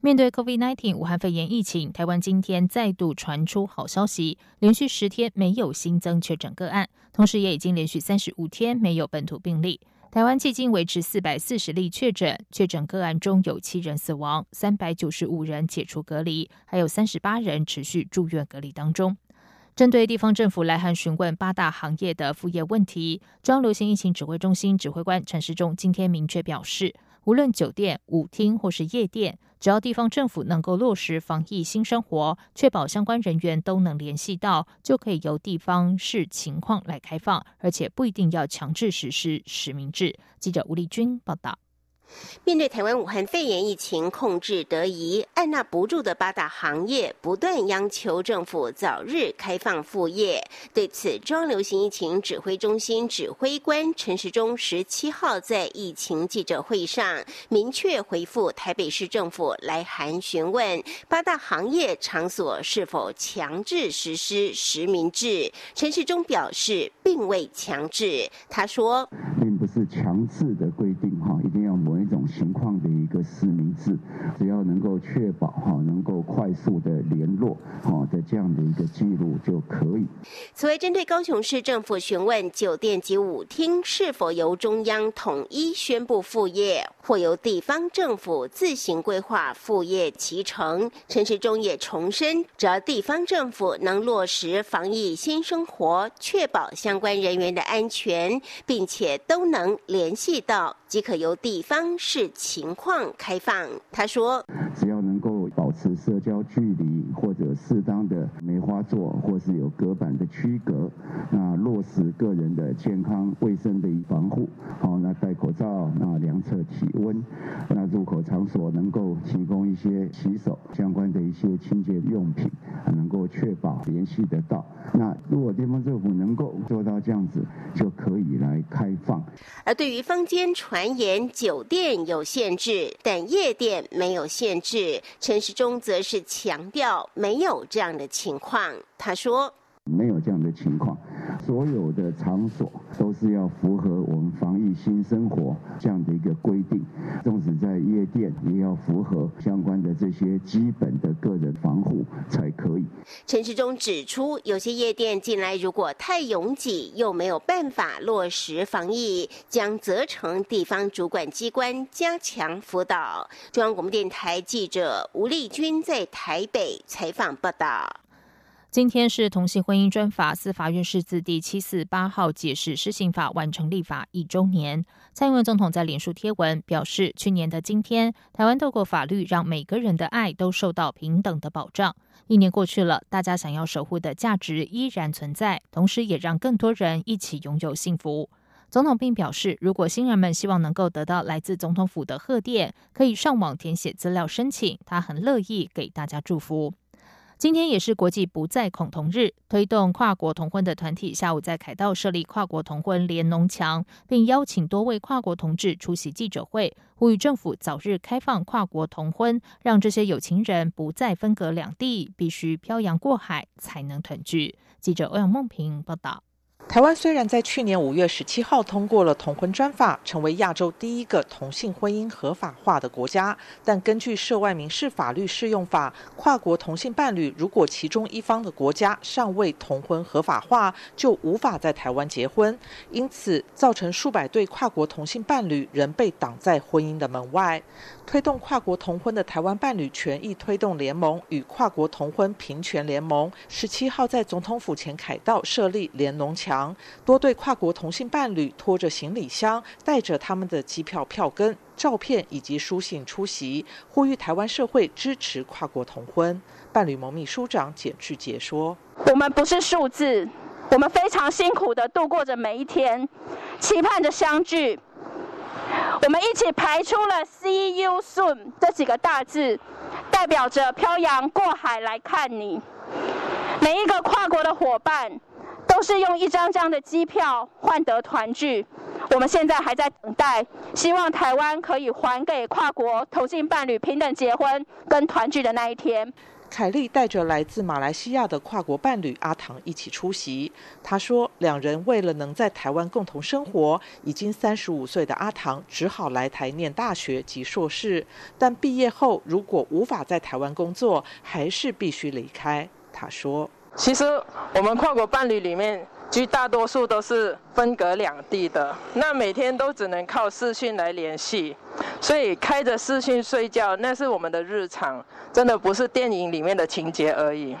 面对 COVID-19 武汉肺炎疫情，台湾今天再度传出好消息，连续十天没有新增确诊个案，同时也已经连续三十五天没有本土病例。台湾迄今维持四百四十例确诊，确诊个案中有七人死亡，三百九十五人解除隔离，还有三十八人持续住院隔离当中。针对地方政府来函询问八大行业的副业问题，中央流行疫情指挥中心指挥官陈时中今天明确表示，无论酒店、舞厅或是夜店。只要地方政府能够落实防疫新生活，确保相关人员都能联系到，就可以由地方视情况来开放，而且不一定要强制实施实名制。记者吴丽君报道。面对台湾武汉肺炎疫情控制得宜，按捺不住的八大行业不断央求政府早日开放复业。对此，中央流行疫情指挥中心指挥官陈时中十七号在疫情记者会上明确回复台北市政府来函询问八大行业场所是否强制实施实名制。陈时中表示，并未强制。他说，是强制的规定，哈，一定要某一种情况的一个实名制，只要能够确保哈，能够快速的联络哈的这样的一个记录就可以。此外，针对高雄市政府询问酒店及舞厅是否由中央统一宣布复业，或由地方政府自行规划复业其成，陈时中也重申，只要地方政府能落实防疫新生活，确保相关人员的安全，并且都能能联系到。即可由地方视情况开放。他说：“持社交距离，或者适当的梅花座，或是有隔板的区隔，那落实个人的健康卫生的防护，好，那戴口罩，那量测体温，那入口场所能够提供一些洗手相关的一些清洁用品，能够确保联系得到。那如果地方政府能够做到这样子，就可以来开放。而对于坊间传。”言酒店有限制，但夜店没有限制。陈时中则是强调没有这样的情况。他说。没有这样的情况，所有的场所都是要符合我们防疫新生活这样的一个规定，纵使在夜店也要符合相关的这些基本的个人防护才可以。陈时中指出，有些夜店进来如果太拥挤，又没有办法落实防疫，将责成地方主管机关加强辅导。中央广播电台记者吴丽君在台北采访报道。今天是同性婚姻专法司法院释字第七四八号解释施行法完成立法一周年。蔡英文总统在脸书贴文表示，去年的今天，台湾透过法律让每个人的爱都受到平等的保障。一年过去了，大家想要守护的价值依然存在，同时也让更多人一起拥有幸福。总统并表示，如果新人们希望能够得到来自总统府的贺电，可以上网填写资料申请，他很乐意给大家祝福。今天也是国际不再恐同日，推动跨国同婚的团体下午在凯道设立跨国同婚联农墙，并邀请多位跨国同志出席记者会，呼吁政府早日开放跨国同婚，让这些有情人不再分隔两地，必须漂洋过海才能团聚。记者欧阳梦平报道。台湾虽然在去年五月十七号通过了同婚专法，成为亚洲第一个同性婚姻合法化的国家，但根据涉外民事法律适用法，跨国同性伴侣如果其中一方的国家尚未同婚合法化，就无法在台湾结婚，因此造成数百对跨国同性伴侣仍被挡在婚姻的门外。推动跨国同婚的台湾伴侣权益推动联盟与跨国同婚平权联盟十七号在总统府前凯道设立联农多对跨国同性伴侣拖着行李箱，带着他们的机票票根、照片以及书信出席，呼吁台湾社会支持跨国同婚。伴侣盟秘书长简志杰说：“我们不是数字，我们非常辛苦的度过着每一天，期盼着相聚。”我们一起排出了 “See you soon” 这几个大字，代表着漂洋过海来看你。每一个跨国的伙伴，都是用一张张的机票换得团聚。我们现在还在等待，希望台湾可以还给跨国同性伴侣平等结婚跟团聚的那一天。凯莉带着来自马来西亚的跨国伴侣阿唐一起出席。他说，两人为了能在台湾共同生活，已经三十五岁的阿唐只好来台念大学及硕士。但毕业后如果无法在台湾工作，还是必须离开。他说：“其实我们跨国伴侣里面。”绝大多数都是分隔两地的，那每天都只能靠视讯来联系，所以开着视讯睡觉，那是我们的日常，真的不是电影里面的情节而已。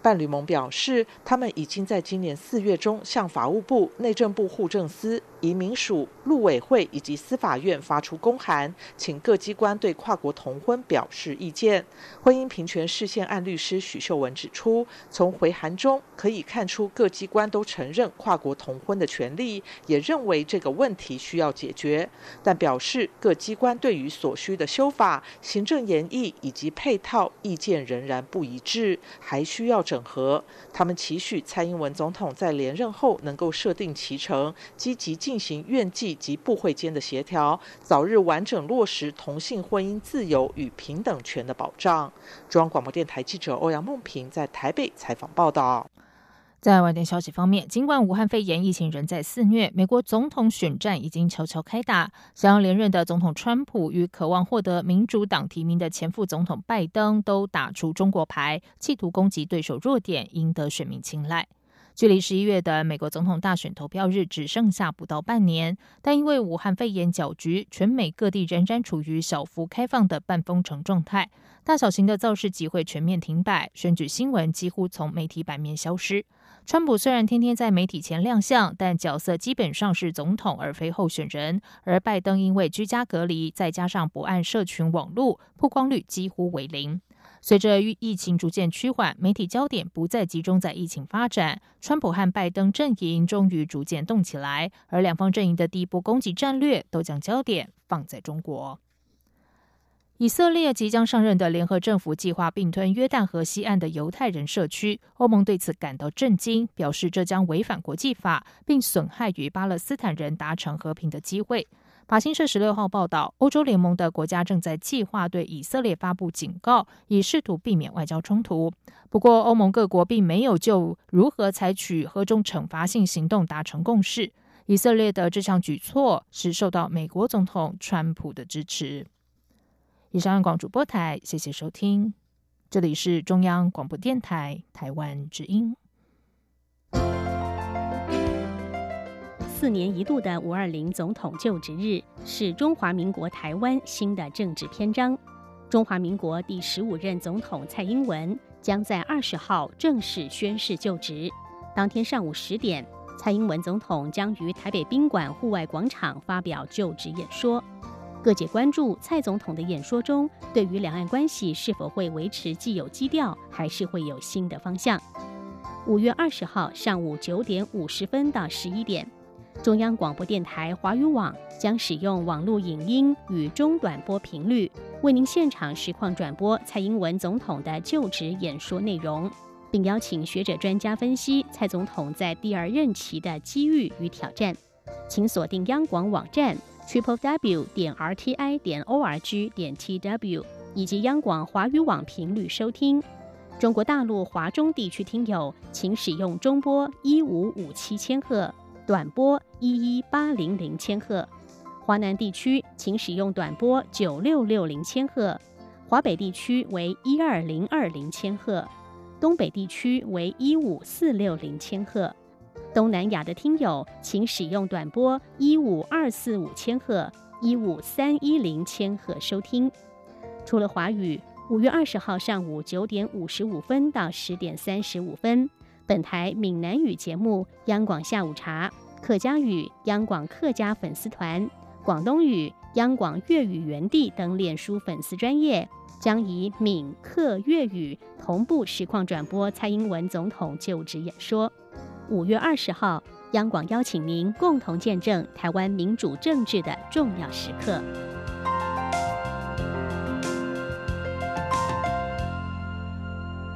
伴侣盟表示，他们已经在今年四月中向法务部、内政部户政司。移民署、陆委会以及司法院发出公函，请各机关对跨国同婚表示意见。婚姻平权事件案律师许秀文指出，从回函中可以看出，各机关都承认跨国同婚的权利，也认为这个问题需要解决，但表示各机关对于所需的修法、行政研议以及配套意见仍然不一致，还需要整合。他们期许蔡英文总统在连任后能够设定其程，积极。进行院际及部会间的协调，早日完整落实同性婚姻自由与平等权的保障。中央广播电台记者欧阳梦平在台北采访报道。在外电消息方面，尽管武汉肺炎疫情仍在肆虐，美国总统选战已经悄悄开打。想要连任的总统川普与渴望获得民主党提名的前副总统拜登都打出中国牌，企图攻击对手弱点，赢得选民青睐。距离十一月的美国总统大选投票日只剩下不到半年，但因为武汉肺炎搅局，全美各地仍然处于小幅开放的半封城状态，大小型的造势集会全面停摆，选举新闻几乎从媒体版面消失。川普虽然天天在媒体前亮相，但角色基本上是总统而非候选人，而拜登因为居家隔离，再加上不按社群网络，曝光率几乎为零。随着疫情逐渐趋缓，媒体焦点不再集中在疫情发展，川普和拜登阵营终于逐渐动起来，而两方阵营的第一波攻击战略都将焦点放在中国。以色列即将上任的联合政府计划并吞约旦河西岸的犹太人社区，欧盟对此感到震惊，表示这将违反国际法，并损害与巴勒斯坦人达成和平的机会。法新社十六号报道，欧洲联盟的国家正在计划对以色列发布警告，以试图避免外交冲突。不过，欧盟各国并没有就如何采取何种惩罚性行动达成共识。以色列的这项举措是受到美国总统川普的支持。以上广主播台，谢谢收听，这里是中央广播电台台湾之音。四年一度的五二零总统就职日是中华民国台湾新的政治篇章。中华民国第十五任总统蔡英文将在二十号正式宣誓就职。当天上午十点，蔡英文总统将于台北宾馆户外广场发表就职演说。各界关注蔡总统的演说中，对于两岸关系是否会维持既有基调，还是会有新的方向？五月二十号上午九点五十分到十一点。中央广播电台华语网将使用网络影音与中短波频率，为您现场实况转播蔡英文总统的就职演说内容，并邀请学者专家分析蔡总统在第二任期的机遇与挑战。请锁定央广网站 triple w 点 r t i 点 o r g 点 t w 以及央广华语网频率收听。中国大陆华中地区听友，请使用中波一五五七千赫。短波一一八零零千赫，华南地区请使用短波九六六零千赫，华北地区为一二零二零千赫，东北地区为一五四六零千赫，东南亚的听友请使用短波一五二四五千赫、一五三一零千赫收听。除了华语，五月二十号上午九点五十五分到十点三十五分。本台闽南语节目《央广下午茶》，客家语央广客家粉丝团，广东语央广粤语园地等脸书粉丝专业，将以闽客粤语同步实况转播蔡英文总统就职演说。五月二十号，央广邀请您共同见证台湾民主政治的重要时刻。